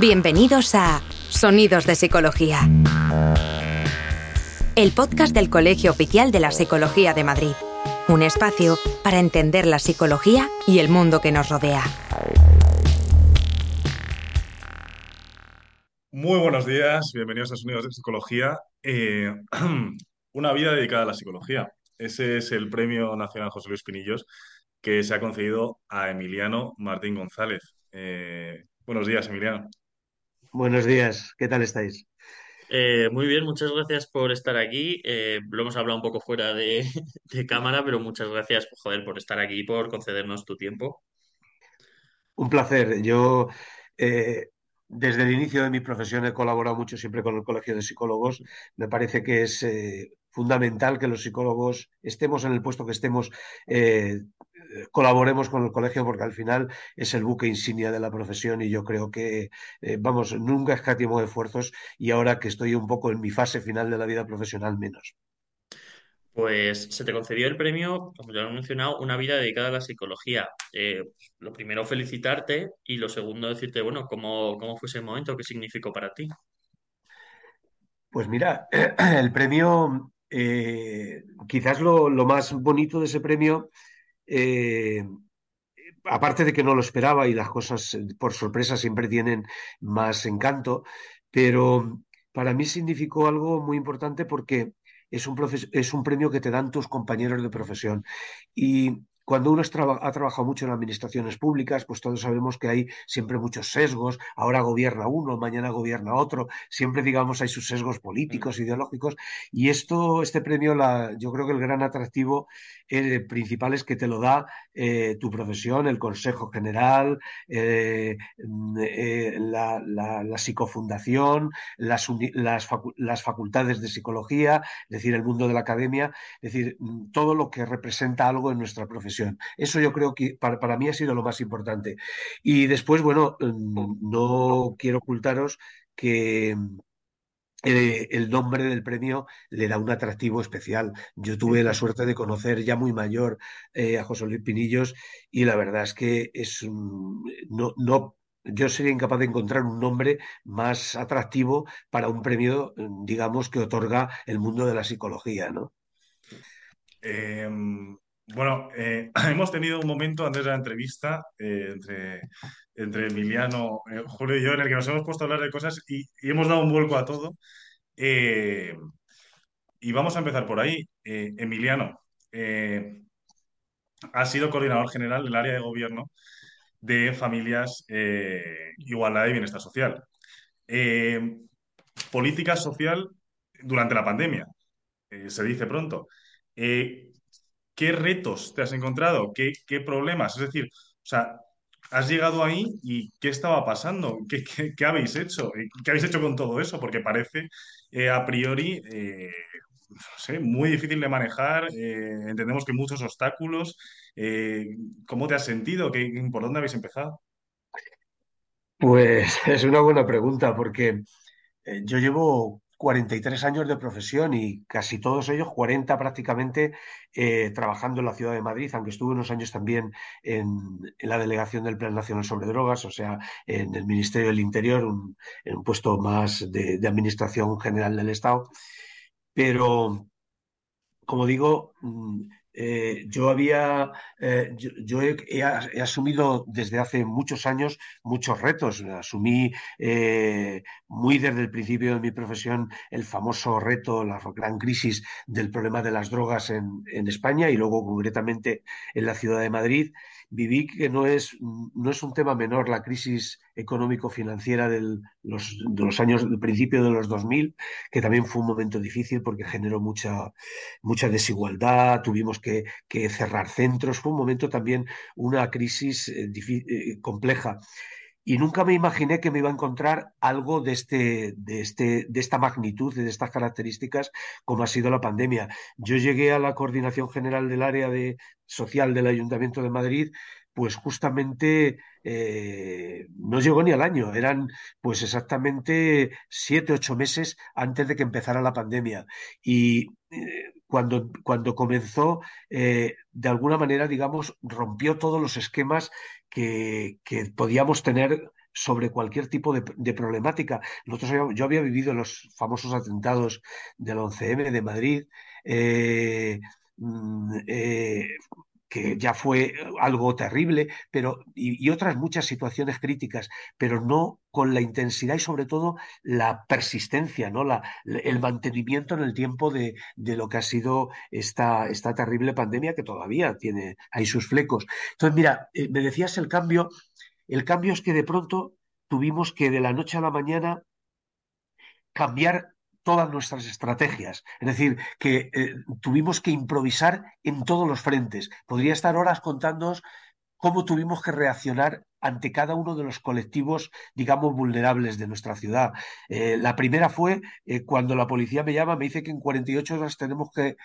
Bienvenidos a Sonidos de Psicología. El podcast del Colegio Oficial de la Psicología de Madrid. Un espacio para entender la psicología y el mundo que nos rodea. Muy buenos días, bienvenidos a Sonidos de Psicología. Eh, una vida dedicada a la psicología. Ese es el Premio Nacional José Luis Pinillos que se ha concedido a Emiliano Martín González. Eh, buenos días, Emiliano. Buenos días, ¿qué tal estáis? Eh, muy bien, muchas gracias por estar aquí. Eh, lo hemos hablado un poco fuera de, de cámara, pero muchas gracias, joder, por estar aquí y por concedernos tu tiempo. Un placer. Yo, eh, desde el inicio de mi profesión, he colaborado mucho siempre con el Colegio de Psicólogos. Me parece que es fundamental que los psicólogos, estemos en el puesto que estemos, eh, colaboremos con el colegio porque al final es el buque insignia de la profesión y yo creo que, eh, vamos, nunca escatimo esfuerzos y ahora que estoy un poco en mi fase final de la vida profesional, menos. Pues se te concedió el premio, como ya lo he mencionado, una vida dedicada a la psicología. Eh, lo primero, felicitarte y lo segundo, decirte, bueno, cómo, cómo fue ese momento, qué significó para ti. Pues mira, el premio, eh, quizás lo, lo, más bonito de ese premio, eh, aparte de que no lo esperaba y las cosas por sorpresa siempre tienen más encanto, pero para mí significó algo muy importante porque es un, es un premio que te dan tus compañeros de profesión. Y cuando uno ha trabajado mucho en administraciones públicas, pues todos sabemos que hay siempre muchos sesgos. Ahora gobierna uno, mañana gobierna otro. Siempre, digamos, hay sus sesgos políticos, ideológicos. Y esto, este premio, la, yo creo que el gran atractivo eh, principal es que te lo da eh, tu profesión, el Consejo General, eh, eh la, la, psicofundación, las, las, facu las facultades de psicología, es decir, el mundo de la academia, es decir, todo lo que representa algo en nuestra profesión. Eso yo creo que para, para, mí ha sido lo más importante. Y después, bueno, no quiero ocultaros que eh, el nombre del premio le da un atractivo especial. Yo tuve la suerte de conocer ya muy mayor eh, a José Luis Pinillos y la verdad es que es un, no, no yo sería incapaz de encontrar un nombre más atractivo para un premio, digamos, que otorga el mundo de la psicología, ¿no? Eh, bueno, eh, hemos tenido un momento antes de la entrevista eh, entre, Emiliano, eh, Julio y yo en el que nos hemos puesto a hablar de cosas y, hemos dado un vuelco a todo. Y vamos a empezar por ahí. Emiliano, ha sido coordinador general del área de gobierno de familias, igualdad y bienestar social. política social durante la pandemia, se dice pronto. ¿Qué retos te has encontrado? ¿Qué, problemas? Es decir, o sea, has llegado ahí y ¿qué estaba pasando? ¿Qué, habéis hecho? ¿Qué habéis hecho con todo eso? Porque parece eh, a priori, eh, no sé, muy difícil de manejar, eh, entendemos que muchos obstáculos. Eh, ¿cómo te has sentido? ¿Qué, ¿Por dónde habéis empezado? Pues es una buena pregunta porque eh, yo llevo 43 años de profesión y casi todos ellos, 40 prácticamente, eh, trabajando en la ciudad de Madrid, aunque estuve unos años también en, la delegación del Plan Nacional sobre Drogas, o sea, en el Ministerio del Interior, un, en un puesto más de, de Administración General del Estado. Pero, como digo, eh, yo había, eh, yo, he, asumido desde hace muchos años muchos retos. Asumí eh, muy desde el principio de mi profesión el famoso reto, la gran crisis del problema de las drogas en, en España y luego concretamente en la ciudad de Madrid. Viví que no es, no es un tema menor la crisis económico-financiera de los, de los años, del principio de los 2000, que también fue un momento difícil porque generó mucha, mucha desigualdad, tuvimos que, cerrar centros, fue un momento también, una crisis eh, eh, compleja. Y nunca me imaginé que me iba a encontrar algo de, este, de, este, de esta magnitud, de estas características, como ha sido la pandemia. Yo llegué a la coordinación general del área de, social del Ayuntamiento de Madrid pues justamente eh, no llegó ni al año, eran pues exactamente siete, ocho meses antes de que empezara la pandemia. Y eh, cuando, cuando comenzó, eh, de alguna manera, digamos, rompió todos los esquemas que, que podíamos tener sobre cualquier tipo de, problemática. Nosotros, yo había vivido los famosos atentados del 11M de Madrid, mm, que ya fue algo terrible, pero y, otras muchas situaciones críticas, pero no con la intensidad y sobre todo la persistencia, ¿no? La, el mantenimiento en el tiempo de, lo que ha sido esta, esta terrible pandemia que todavía tiene ahí sus flecos. Entonces, mira, eh, me decías el cambio, el cambio es que de pronto tuvimos que de la noche a la mañana cambiar todas nuestras estrategias. Es decir, que eh, tuvimos que improvisar en todos los frentes. Podría estar horas contándoos cómo tuvimos que reaccionar ante cada uno de los colectivos, digamos, vulnerables de nuestra ciudad. Eh, la primera fue eh, cuando la policía me llama, me dice que en 48 horas tenemos que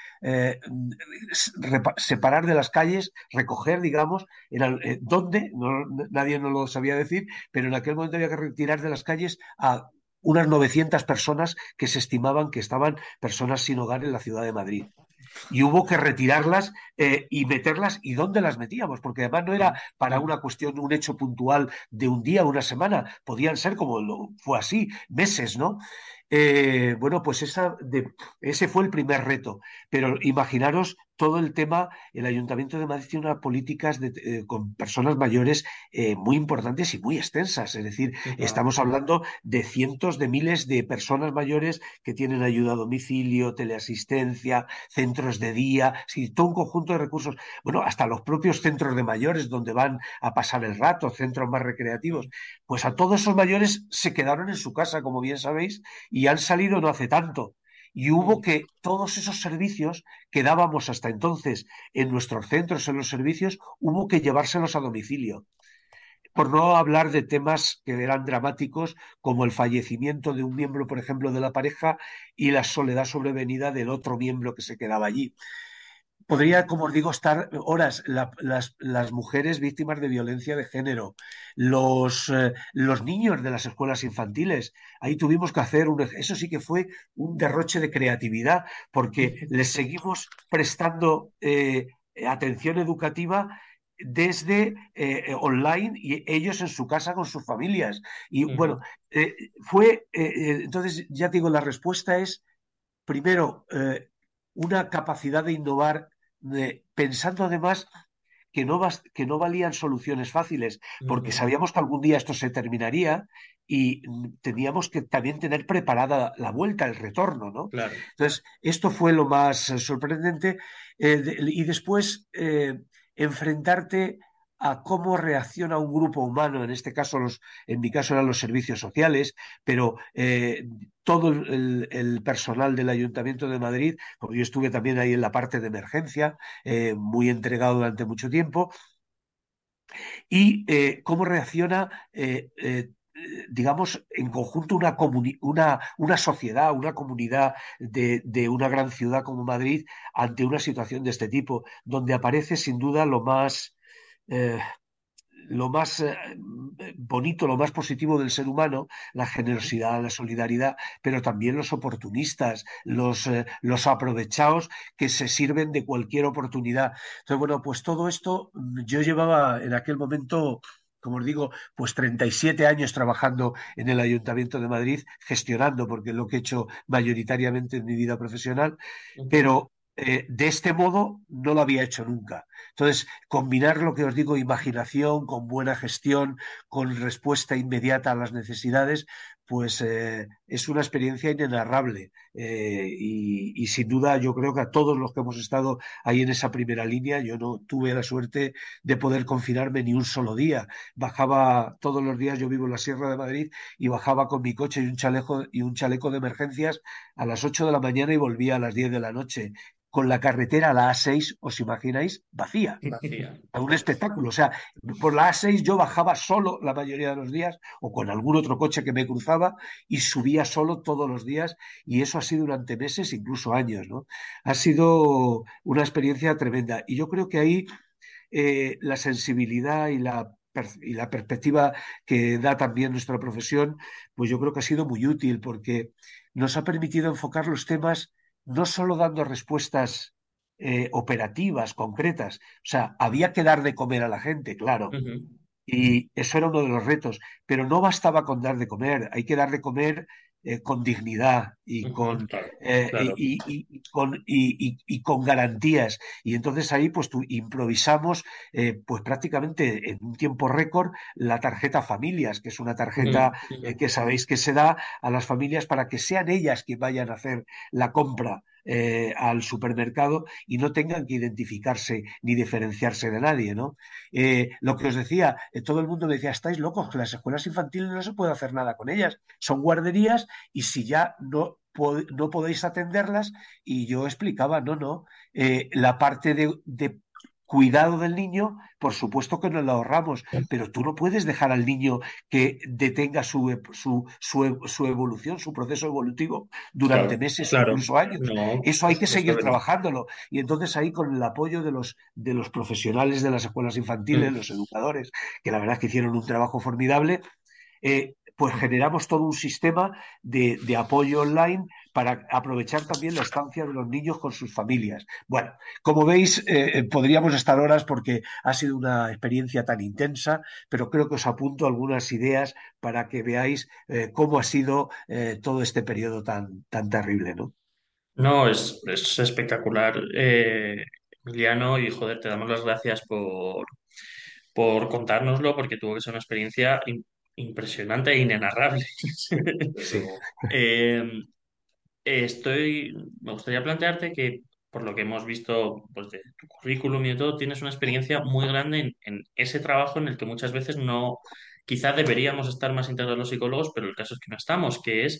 separar de las calles, recoger, digamos, en, dónde, nadie nos lo sabía decir, pero en aquel momento había que retirar de las calles a unas 900 personas que se estimaban que estaban personas sin hogar en la ciudad de Madrid. Y hubo que retirarlas eh, y meterlas. ¿Y dónde las metíamos? Porque además no era para una cuestión, un hecho puntual de un día, una semana. Podían ser como lo, fue así, meses, ¿no? Eh, bueno, pues esa ese fue el primer reto. Pero imaginaros todo el tema, el Ayuntamiento de Madrid tiene unas políticas eh, con personas mayores eh, muy importantes y muy extensas. Es decir, estamos hablando de cientos de miles de personas mayores que tienen ayuda a domicilio, teleasistencia, centros de día, todo un conjunto de recursos. Bueno, hasta los propios centros de mayores donde van a pasar el rato, centros más recreativos. Pues a todos esos mayores se quedaron en su casa, como bien sabéis, y han salido no hace tanto. Y hubo que todos esos servicios que dábamos hasta entonces en nuestros centros, en los servicios, hubo que llevárselos a domicilio. Por no hablar de temas que eran dramáticos, como el fallecimiento de un miembro, por ejemplo, de la pareja y la soledad sobrevenida del otro miembro que se quedaba allí podría, como os digo, estar horas las, mujeres víctimas de violencia de género, los, eh, los, niños de las escuelas infantiles. Ahí tuvimos que hacer un... Eso sí que fue un derroche de creatividad, porque les seguimos prestando eh, atención educativa desde eh, online y ellos en su casa con sus familias. Y bueno, fue, entonces ya digo, la respuesta es, primero, una capacidad de innovar pensando además que no, que no valían soluciones fáciles, porque sabíamos que algún día esto se terminaría y teníamos que también tener preparada la vuelta, el retorno, ¿no? Entonces, esto fue lo más sorprendente. Eh, y después, eh, enfrentarte a cómo reacciona un grupo humano, en este caso, los, en mi caso eran los servicios sociales, pero eh, todo el, personal del Ayuntamiento de Madrid, porque yo estuve también ahí en la parte de emergencia, eh, muy entregado durante mucho tiempo, y eh, cómo reacciona digamos, en conjunto una, una, una sociedad, una comunidad de, de, una gran ciudad como Madrid ante una situación de este tipo, donde aparece sin duda lo más eh, lo más eh, bonito, lo más positivo del ser humano, la generosidad, la solidaridad, pero también los oportunistas, los, eh, los aprovechados que se sirven de cualquier oportunidad. Entonces, bueno, pues todo esto mm, yo llevaba en aquel momento como os digo, pues 37 años trabajando en el Ayuntamiento de Madrid, gestionando, porque es lo que he hecho mayoritariamente en mi vida profesional, pero eh, de este modo no lo había hecho nunca. Entonces, combinar lo que os digo, imaginación, con buena gestión, con respuesta inmediata a las necesidades, pues eh, es una experiencia inenarrable. Eh, y, sin duda yo creo que a todos los que hemos estado ahí en esa primera línea, yo no tuve la suerte de poder confinarme ni un solo día. Bajaba todos los días, yo vivo en la Sierra de Madrid, y bajaba con mi coche y un chaleco, y un chaleco de emergencias a las 8 de la mañana y volvía a las 10 de la noche con la carretera, la A6, os imagináis, vacía. Vacía. Un espectáculo. O sea, por la A6 yo bajaba solo la mayoría de los días o con algún otro coche que me cruzaba y subía solo todos los días y eso ha sido durante meses, incluso años. ¿no? Ha sido una experiencia tremenda y yo creo que ahí eh, la sensibilidad y la y la perspectiva que da también nuestra profesión, pues yo creo que ha sido muy útil porque nos ha permitido enfocar los temas no solo dando respuestas eh, operativas, concretas, o sea, había que dar de comer a la gente, claro, Y eso era uno de los retos, pero no bastaba con dar de comer, hay que dar de comer eh, con dignidad y con, claro, eh, claro, y, y- y con, y, garantías. Y entonces ahí pues tu- improvisamos eh, pues prácticamente en un tiempo récord la tarjeta familias, que es una tarjeta ujú. eh, que sabéis que se da a las familias para que sean ellas quien vayan a hacer la compra. Eh, al supermercado y no tengan que identificarse ni diferenciarse de nadie, ¿no? Eh, lo que os decía, eh, todo el mundo me decía, estáis locos, las escuelas infantiles no se puede hacer nada con ellas, son guarderías y si ya no, no podéis atenderlas, y yo explicaba, no, no, la parte de cuidado del niño, por supuesto que nos la ahorramos, pero tú no puedes dejar al niño que detenga su, e- su, su e- su evolución, su proceso evolutivo durante Claro, meses o incluso años. No, Eso hay que no seguir trabajándolo. Y entonces ahí con el apoyo de los, de los profesionales de las escuelas infantiles, Mm. los educadores, que la verdad es que hicieron un trabajo formidable, eh, pues generamos todo un sistema de, de apoyo online para aprovechar también la estancia de los niños con sus familias. Bueno, como veis, eh, eh, podríamos estar horas porque ha sido una experiencia tan intensa, pero creo que os apunto algunas ideas para que veáis eh, cómo ha sido eh, todo este periodo tan, tan terrible, ¿no? No, es, es espectacular, eh, Emiliano, y joder, te damos las gracias por, por contárnoslo, porque tuvo que ser una experiencia im- impresionante e inenarrable. Sí. Estoy, me gustaría plantearte que, por lo que hemos visto pues, de tu currículum y de todo, tienes una experiencia muy grande en, ese trabajo en el que muchas veces no, quizás deberíamos estar más integrados los psicólogos, pero el caso es que no estamos, que es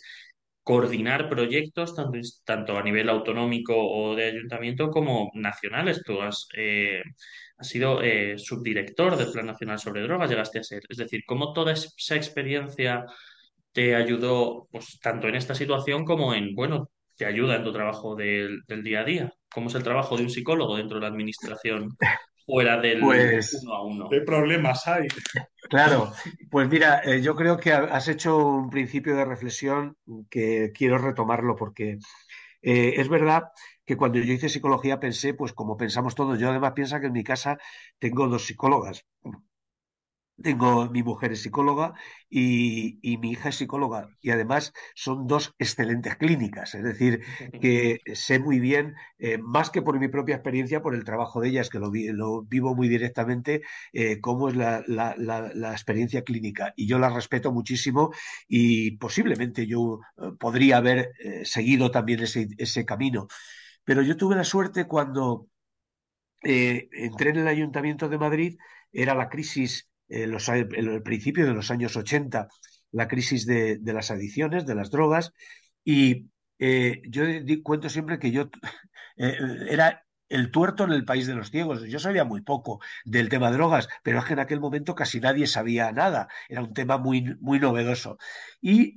coordinar proyectos tanto, tanto a nivel autonómico o de ayuntamiento como nacionales. Tú has, eh, sido eh, subdirector del Plan Nacional sobre Drogas, llegaste a ser. Es decir, cómo toda esa experiencia te ayudó, pues, tanto en esta situación como en, bueno, te ayuda en tu trabajo del, del día a día. ¿Cómo es el trabajo de un psicólogo dentro de la administración fuera del pues uno a uno? ¿Qué problemas hay? Claro, pues mira, eh, yo creo que ha- has hecho un principio de reflexión que quiero retomarlo porque eh, es verdad que cuando yo hice psicología pensé, pues como pensamos todos, yo además pienso que en mi casa tengo dos psicólogas. Tengo, mi mujer es psicóloga y, y mi hija es psicóloga y además son dos excelentes clínicas, es decir, que sé muy bien, eh, más que por mi propia experiencia, por el trabajo de ellas, que lo, vi- lo vivo muy directamente, eh, cómo es la, la- la- la experiencia clínica. Y yo la respeto muchísimo y posiblemente yo eh, podría haber eh, seguido también ese, ese camino. Pero yo tuve la suerte cuando eh, entré en el Ayuntamiento de Madrid, era la crisis, eh, los, el, principio de los años 80, la crisis de, de las adicciones, de las drogas, y eh, yo di- cuento siempre que yo eh, era el tuerto en el país de los ciegos. Yo sabía muy poco del tema drogas, pero es que en aquel momento casi nadie sabía nada. Era un tema muy, muy novedoso. Y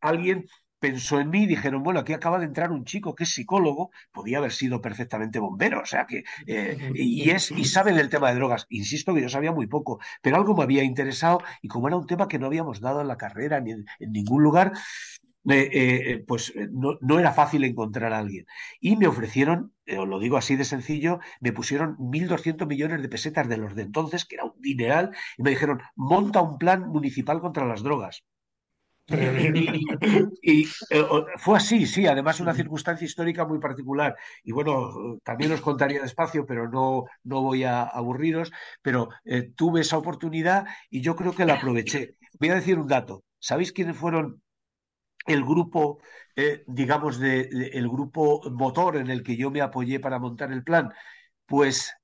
alguien pensó en mí y dijeron, bueno, aquí acaba de entrar un chico que es psicólogo, podía haber sido perfectamente bombero, o sea que, eh, y es, y sabe del tema de drogas. Insisto que yo sabía muy poco, pero algo me había interesado y como era un tema que no habíamos dado en la carrera ni en, ningún lugar, eh, eh, pues no, era fácil encontrar a alguien. Y me ofrecieron, lo digo así de sencillo, me pusieron 1.200 millones de pesetas de los de entonces, que era un dineral, y me dijeron, monta un plan municipal contra las drogas. Y, eh, fue así, sí, además una circunstancia histórica muy particular. Y bueno, también os contaría despacio, pero no, no voy a aburriros, pero eh, tuve esa oportunidad y yo creo que la aproveché. Voy a decir un dato. ¿Sabéis quiénes fueron el grupo, eh, digamos, de- el grupo motor en el que yo me apoyé para montar el plan? Pues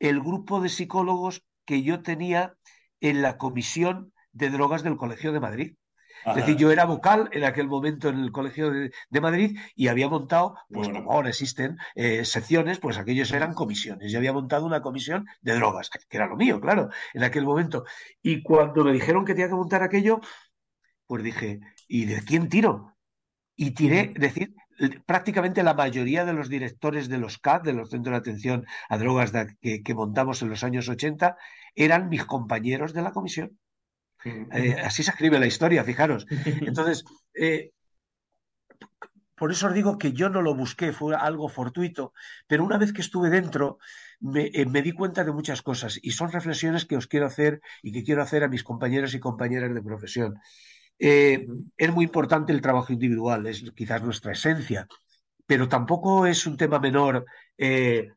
el grupo de psicólogos que yo tenía en la comisión de drogas del Colegio de Madrid. Es decir, yo era vocal en aquel momento en el Colegio de, de Madrid y había montado, pues bueno. como ahora existen eh, secciones, pues aquellos eran comisiones. Yo había montado una comisión de drogas, que era lo mío, claro, en aquel momento. Y cuando me dijeron que tenía que montar aquello, pues dije, ¿y de quién tiro? Y tiré, es decir, prácticamente la mayoría de los directores de los CAD, de los Centros de Atención a Drogas de- que, que montamos en los años 80, eran mis compañeros de la comisión. Eh, así se escribe la historia, fijaros. Entonces, eh, por eso os digo que yo no lo busqué, fue algo fortuito, pero una vez que estuve dentro, me, eh, me di cuenta de muchas cosas y son reflexiones que os quiero hacer y que quiero hacer a mis compañeros y compañeras de profesión. Eh, es muy importante el trabajo individual, es quizás nuestra esencia, pero tampoco es un tema menor eh,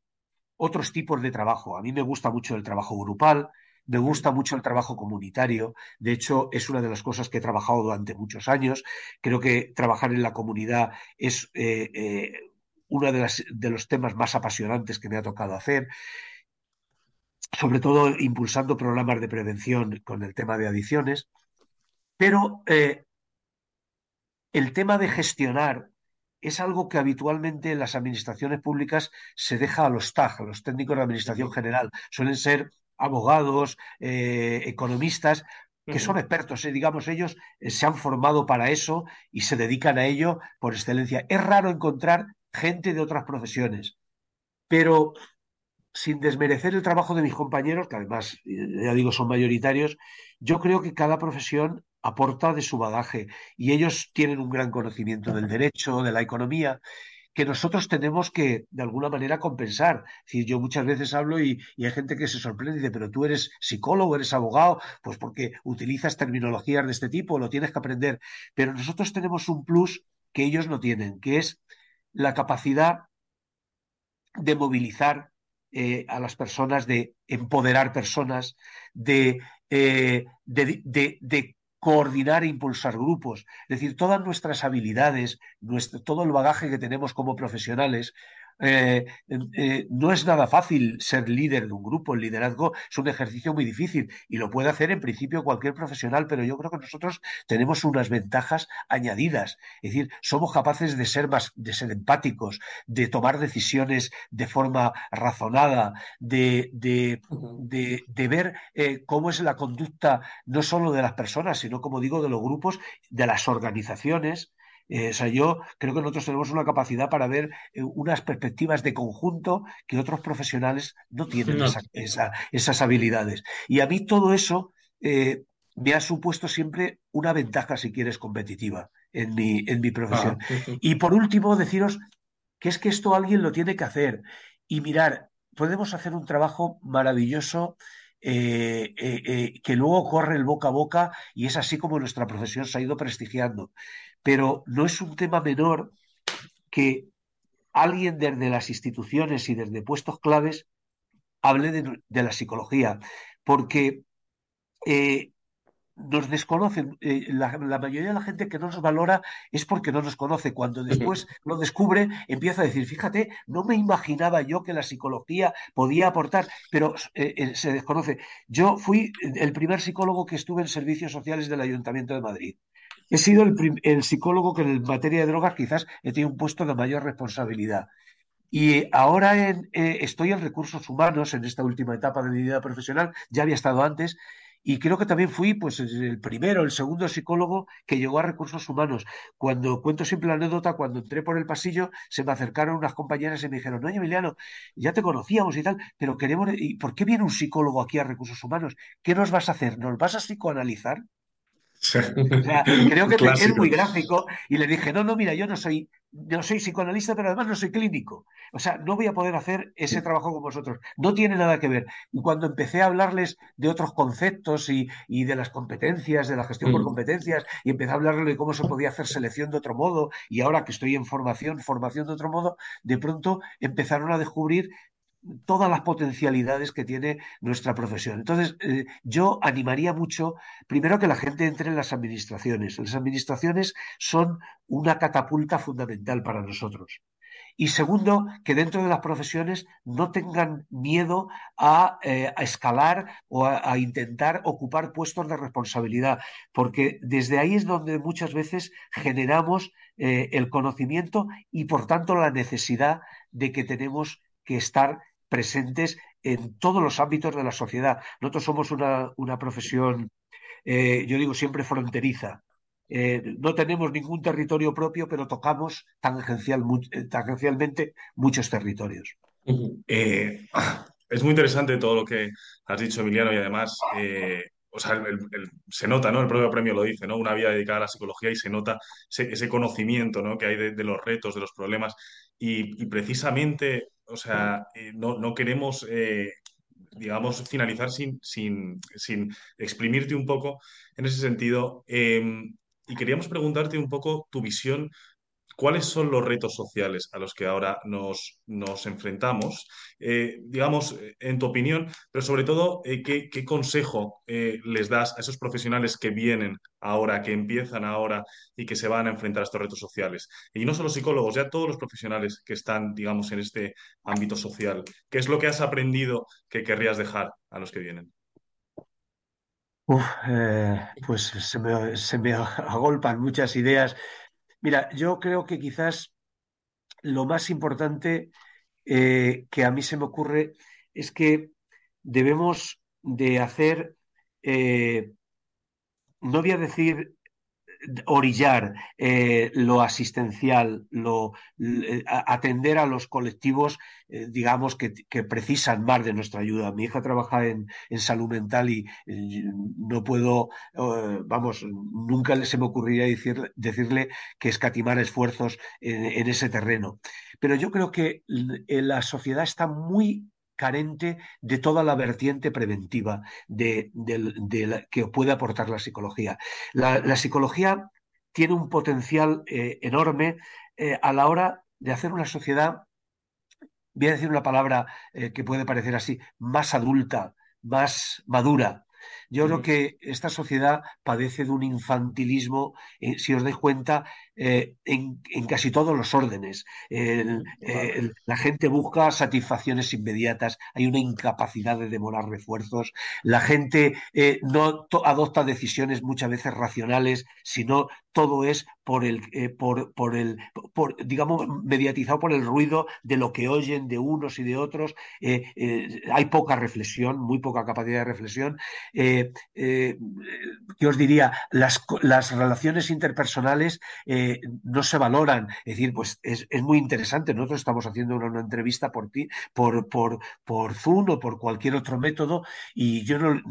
otros tipos de trabajo. A mí me gusta mucho el trabajo grupal, me gusta mucho el trabajo comunitario. De hecho, es una de las cosas que he trabajado durante muchos años. Creo que trabajar en la comunidad es eh, eh, uno de, las- de los temas más apasionantes que me ha tocado hacer, sobre todo impulsando programas de prevención con el tema de adicciones. Pero eh, el tema de gestionar es algo que habitualmente en las administraciones públicas se deja a los TAG, a los técnicos de administración general. Suelen ser abogados, eh, economistas, que son expertos, eh, digamos, ellos eh, se han formado para eso y se dedican a ello por excelencia. Es raro encontrar gente de otras profesiones, pero sin desmerecer el trabajo de mis compañeros, que además, eh, ya digo, son mayoritarios, yo creo que cada profesión aporta de su bagaje y ellos tienen un gran conocimiento del derecho, de la economía, que nosotros tenemos que, de alguna manera, compensar. Es decir, yo muchas veces hablo y, hay gente que se sorprende y dice, pero tú eres psicólogo, eres abogado, pues porque utilizas terminologías de este tipo, lo tienes que aprender. Pero nosotros tenemos un plus que ellos no tienen, que es la capacidad de movilizar eh, a las personas, de empoderar personas, de, eh, de, coordinar e impulsar grupos. Es decir, todas nuestras habilidades, nuestro, todo el bagaje que tenemos como profesionales, eh, eh, no es nada fácil ser líder de un grupo. El liderazgo es un ejercicio muy difícil y lo puede hacer en principio cualquier profesional, pero yo creo que nosotros tenemos unas ventajas añadidas. Es decir, somos capaces de ser más, de ser empáticos, de tomar decisiones de forma razonada, de, de, de ver eh, cómo es la conducta no solo de las personas, sino, como digo, de los grupos, de las organizaciones. Eh, o sea, yo creo que nosotros tenemos una capacidad para ver eh, unas perspectivas de conjunto que otros profesionales no tienen No. esa, esa, esas habilidades. Y a mí todo eso eh, me ha supuesto siempre una ventaja, si quieres, competitiva en mi, en mi profesión. Ah. Y por último, deciros que es que esto alguien lo tiene que hacer. Y mirar, podemos hacer un trabajo maravilloso eh, eh, eh, que luego corre el boca a boca y es así como nuestra profesión se ha ido prestigiando. Pero no es un tema menor que alguien desde las instituciones y desde puestos claves hable de, de la psicología, porque eh, nos desconocen. Eh, la, la, mayoría de la gente que no nos valora es porque no nos conoce. Cuando después lo descubre, empieza a decir, fíjate, no me imaginaba yo que la psicología podía aportar, pero eh, eh, se desconoce. Yo fui el primer psicólogo que estuve en servicios sociales del Ayuntamiento de Madrid. He sido el, psicólogo que en materia de drogas quizás he tenido un puesto de mayor responsabilidad. Y ahora eh, estoy en recursos humanos en esta última etapa de mi vida profesional, ya había estado antes, y creo que también fui pues, el primero, el segundo psicólogo que llegó a recursos humanos. Cuando cuento siempre la anécdota, cuando entré por el pasillo, se me acercaron unas compañeras y me dijeron, no, Emiliano, ya te conocíamos y tal, pero queremos, ¿y por qué viene un psicólogo aquí a recursos humanos? ¿Qué nos vas a hacer? ¿Nos vas a psicoanalizar? O sea, creo que es muy gráfico y le dije, no, no, mira, yo no soy, no soy psicoanalista, pero además no soy clínico. O sea, no voy a poder hacer ese trabajo con vosotros. No tiene nada que ver. Y cuando empecé a hablarles de otros conceptos y, y de las competencias, de la gestión por Mm. competencias, y empecé a hablarles de cómo se podía hacer selección de otro modo, y ahora que estoy en formación, formación de otro modo, de pronto empezaron a descubrir todas las potencialidades que tiene nuestra profesión. Entonces, eh, yo animaría mucho, primero, que la gente entre en las administraciones. Las administraciones son una catapulta fundamental para nosotros. Y segundo, que dentro de las profesiones no tengan miedo a, eh, escalar o a, a, intentar ocupar puestos de responsabilidad, porque desde ahí es donde muchas veces generamos eh, el conocimiento y, por tanto, la necesidad de que tenemos que estar presentes en todos los ámbitos de la sociedad. Nosotros somos una, una profesión, eh, yo digo siempre fronteriza. Eh, no tenemos ningún territorio propio, pero tocamos mu tangencialmente muchos territorios. Eh, es muy interesante todo lo que has dicho, Emiliano, y además, eh, o sea, se nota, ¿no? El propio premio lo dice, ¿no? Una vida dedicada a la psicología y se nota ese, conocimiento, ¿no? Que hay de, los retos, de los problemas. Y precisamente o sea, eh, no, no queremos, eh, digamos, finalizar sin, sin, sin exprimirte un poco en ese sentido. Em, y queríamos preguntarte un poco tu visión ¿Cuáles son los retos sociales a los que ahora nos, nos enfrentamos? Eh, digamos, en tu opinión, pero sobre todo, eh, ¿qué, consejo eh, les das a esos profesionales que vienen ahora, que empiezan ahora y que se van a enfrentar a estos retos sociales? Y no solo psicólogos, ya todos los profesionales que están, digamos, en este ámbito social. ¿Qué es lo que has aprendido que querrías dejar a los que vienen? Uf, pues se me, se me agolpan muchas ideas. Mira, yo creo que quizás lo más importante eh, que a mí se me ocurre es que debemos de hacer, eh, no voy a decir orillar eh, lo asistencial, lo, eh, atender a los colectivos, eh, digamos, que, que, precisan más de nuestra ayuda. Mi hija trabaja en, en salud mental y no puedo, vamos, nunca se me ocurriría decir, decirle que escatimar esfuerzos en ese terreno. Pero yo creo que la sociedad está muy carente de toda la vertiente preventiva de, de, de la, que puede aportar la psicología. La, la psicología tiene un potencial eh, enorme eh, a la hora de hacer una sociedad, voy a decir una palabra eh, que puede parecer así, más adulta, más madura, yo creo que esta sociedad padece de un infantilismo, si os dais cuenta, eh, en, en, casi todos los órdenes. El, el, la gente busca satisfacciones inmediatas, hay una incapacidad de demorar refuerzos, la gente eh, no adopta decisiones muchas veces racionales, sino todo es por el, eh, por, por el por, digamos, mediatizado por el ruido de lo que oyen de unos y de otros. Eh, eh, hay poca reflexión, muy poca capacidad de reflexión. ¿Qué os diría? Las, las relaciones interpersonales no se valoran. Es decir, pues es, es, muy interesante. Nosotros estamos haciendo una, entrevista por ti, por, por, por Zoom o por cualquier otro método, y yo no,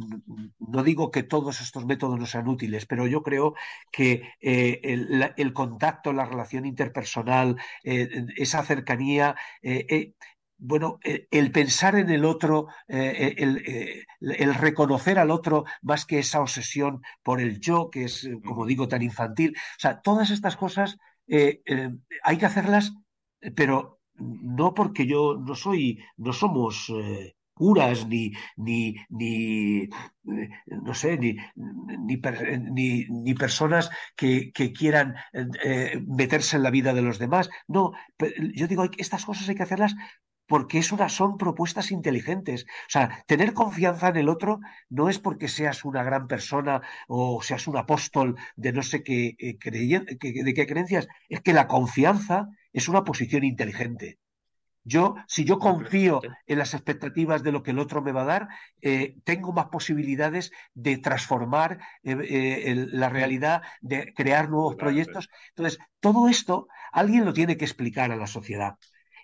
no digo que todos estos métodos no sean útiles, pero yo creo que el, la, el, contacto, la relación interpersonal, eh, esa cercanía. Eh, eh, bueno, el pensar en el otro, el, el, reconocer al otro más que esa obsesión por el yo, que es, como digo, tan infantil. O sea, todas estas cosas hay que hacerlas, pero no porque yo no soy, no somos curas, ni, ni, ni no sé, ni, ni, ni, ni personas que, que quieran eh, meterse en la vida de los demás. No, yo digo, estas cosas hay que hacerlas porque es una, son propuestas inteligentes. O sea, tener confianza en el otro no es porque seas una gran persona o seas un apóstol de no sé qué, eh, de qué creencias, es que la confianza es una posición inteligente. Yo, si yo confío en las expectativas de lo que el otro me va a dar, eh, tengo más posibilidades de transformar eh, eh, el, la realidad, de crear nuevos proyectos. Entonces, todo esto alguien lo tiene que explicar a la sociedad.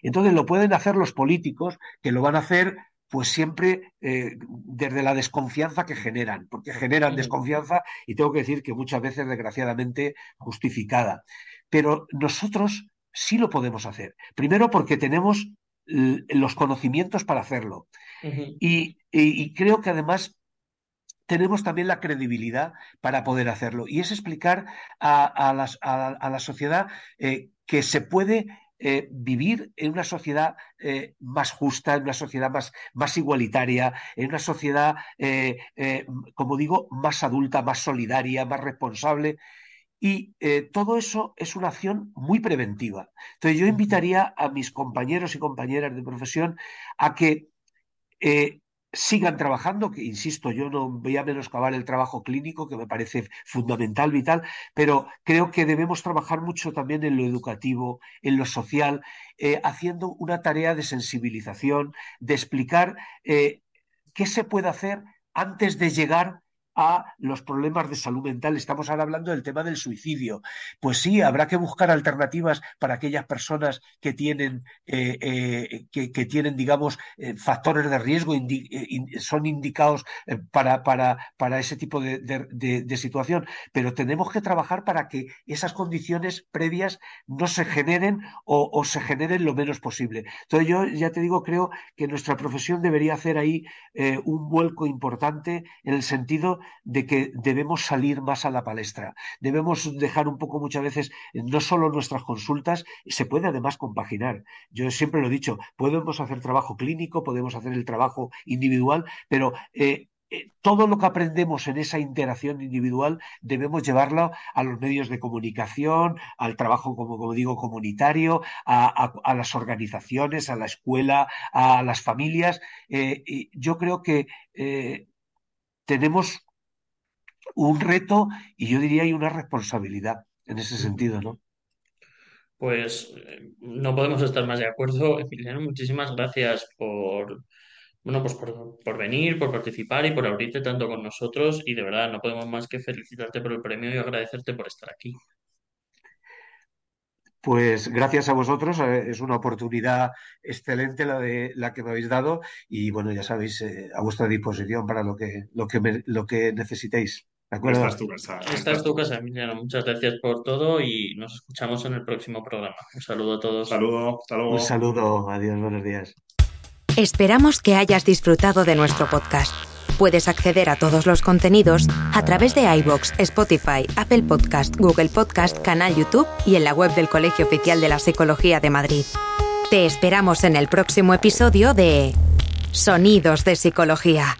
Entonces, lo pueden hacer los políticos, que lo van a hacer pues siempre eh, desde la desconfianza que generan, porque generan desconfianza y tengo que decir que muchas veces, desgraciadamente, justificada. Pero nosotros sí lo podemos hacer. Primero porque tenemos los conocimientos para hacerlo. Uh -huh. y, y, y, creo que además tenemos también la credibilidad para poder hacerlo. Y es explicar a, a, las, a, a la sociedad eh, que se puede eh, vivir en una sociedad eh, más justa, en una sociedad más, más igualitaria, en una sociedad, eh, como digo, más adulta, más solidaria, más responsable. Y todo eso es una acción muy preventiva. Entonces yo invitaría a mis compañeros y compañeras de profesión a que sigan trabajando, que insisto, yo no voy a menoscabar el trabajo clínico, que me parece fundamental, vital, pero creo que debemos trabajar mucho también en lo educativo, en lo social, eh, haciendo una tarea de sensibilización, de explicar qué se puede hacer antes de llegar a los problemas de salud mental. Estamos ahora hablando del tema del suicidio. Pues sí, habrá que buscar alternativas para aquellas personas que tienen, eh, eh, que, tienen digamos, eh, factores de riesgo, son indicados para, para, para, ese tipo de, situación. Pero tenemos que trabajar para que esas condiciones previas no se generen o se generen lo menos posible. Entonces yo ya te digo, creo que nuestra profesión debería hacer ahí un vuelco importante en el sentido de que debemos salir más a la palestra. Debemos dejar un poco muchas veces, no solo nuestras consultas, se puede además compaginar. Yo siempre lo he dicho, podemos hacer trabajo clínico, podemos hacer el trabajo individual, pero eh, eh, todo lo que aprendemos en esa interacción individual debemos llevarlo a los medios de comunicación, al trabajo, como, como digo, comunitario, a, las organizaciones, a la escuela, a las familias. Eh, y yo creo que tenemos un reto y yo diría hay una responsabilidad en ese sentido, ¿no? Pues eh, no podemos estar más de acuerdo. Emiliano, muchísimas gracias por, bueno, pues por, por, venir, por participar y por abrirte tanto con nosotros. Y de verdad, no podemos más que felicitarte por el premio y agradecerte por estar aquí. Pues gracias a vosotros, eh, es una oportunidad excelente la de la que me habéis dado y bueno, ya sabéis, eh, a vuestra disposición para lo que, lo que, lo que necesitéis. ¿De acuerdo? Esta es tu casa. Esta es tu casa, Emiliano. Muchas gracias por todo y nos escuchamos en el próximo programa. Un saludo a todos. Saludo, hasta luego. Un saludo, adiós, buenos días. Esperamos que hayas disfrutado de nuestro podcast. Puedes acceder a todos los contenidos a través de iBox, Spotify, Apple Podcast, Google Podcast, canal YouTube y en la web del Colegio Oficial de la Psicología de Madrid. Te esperamos en el próximo episodio de Sonidos de Psicología.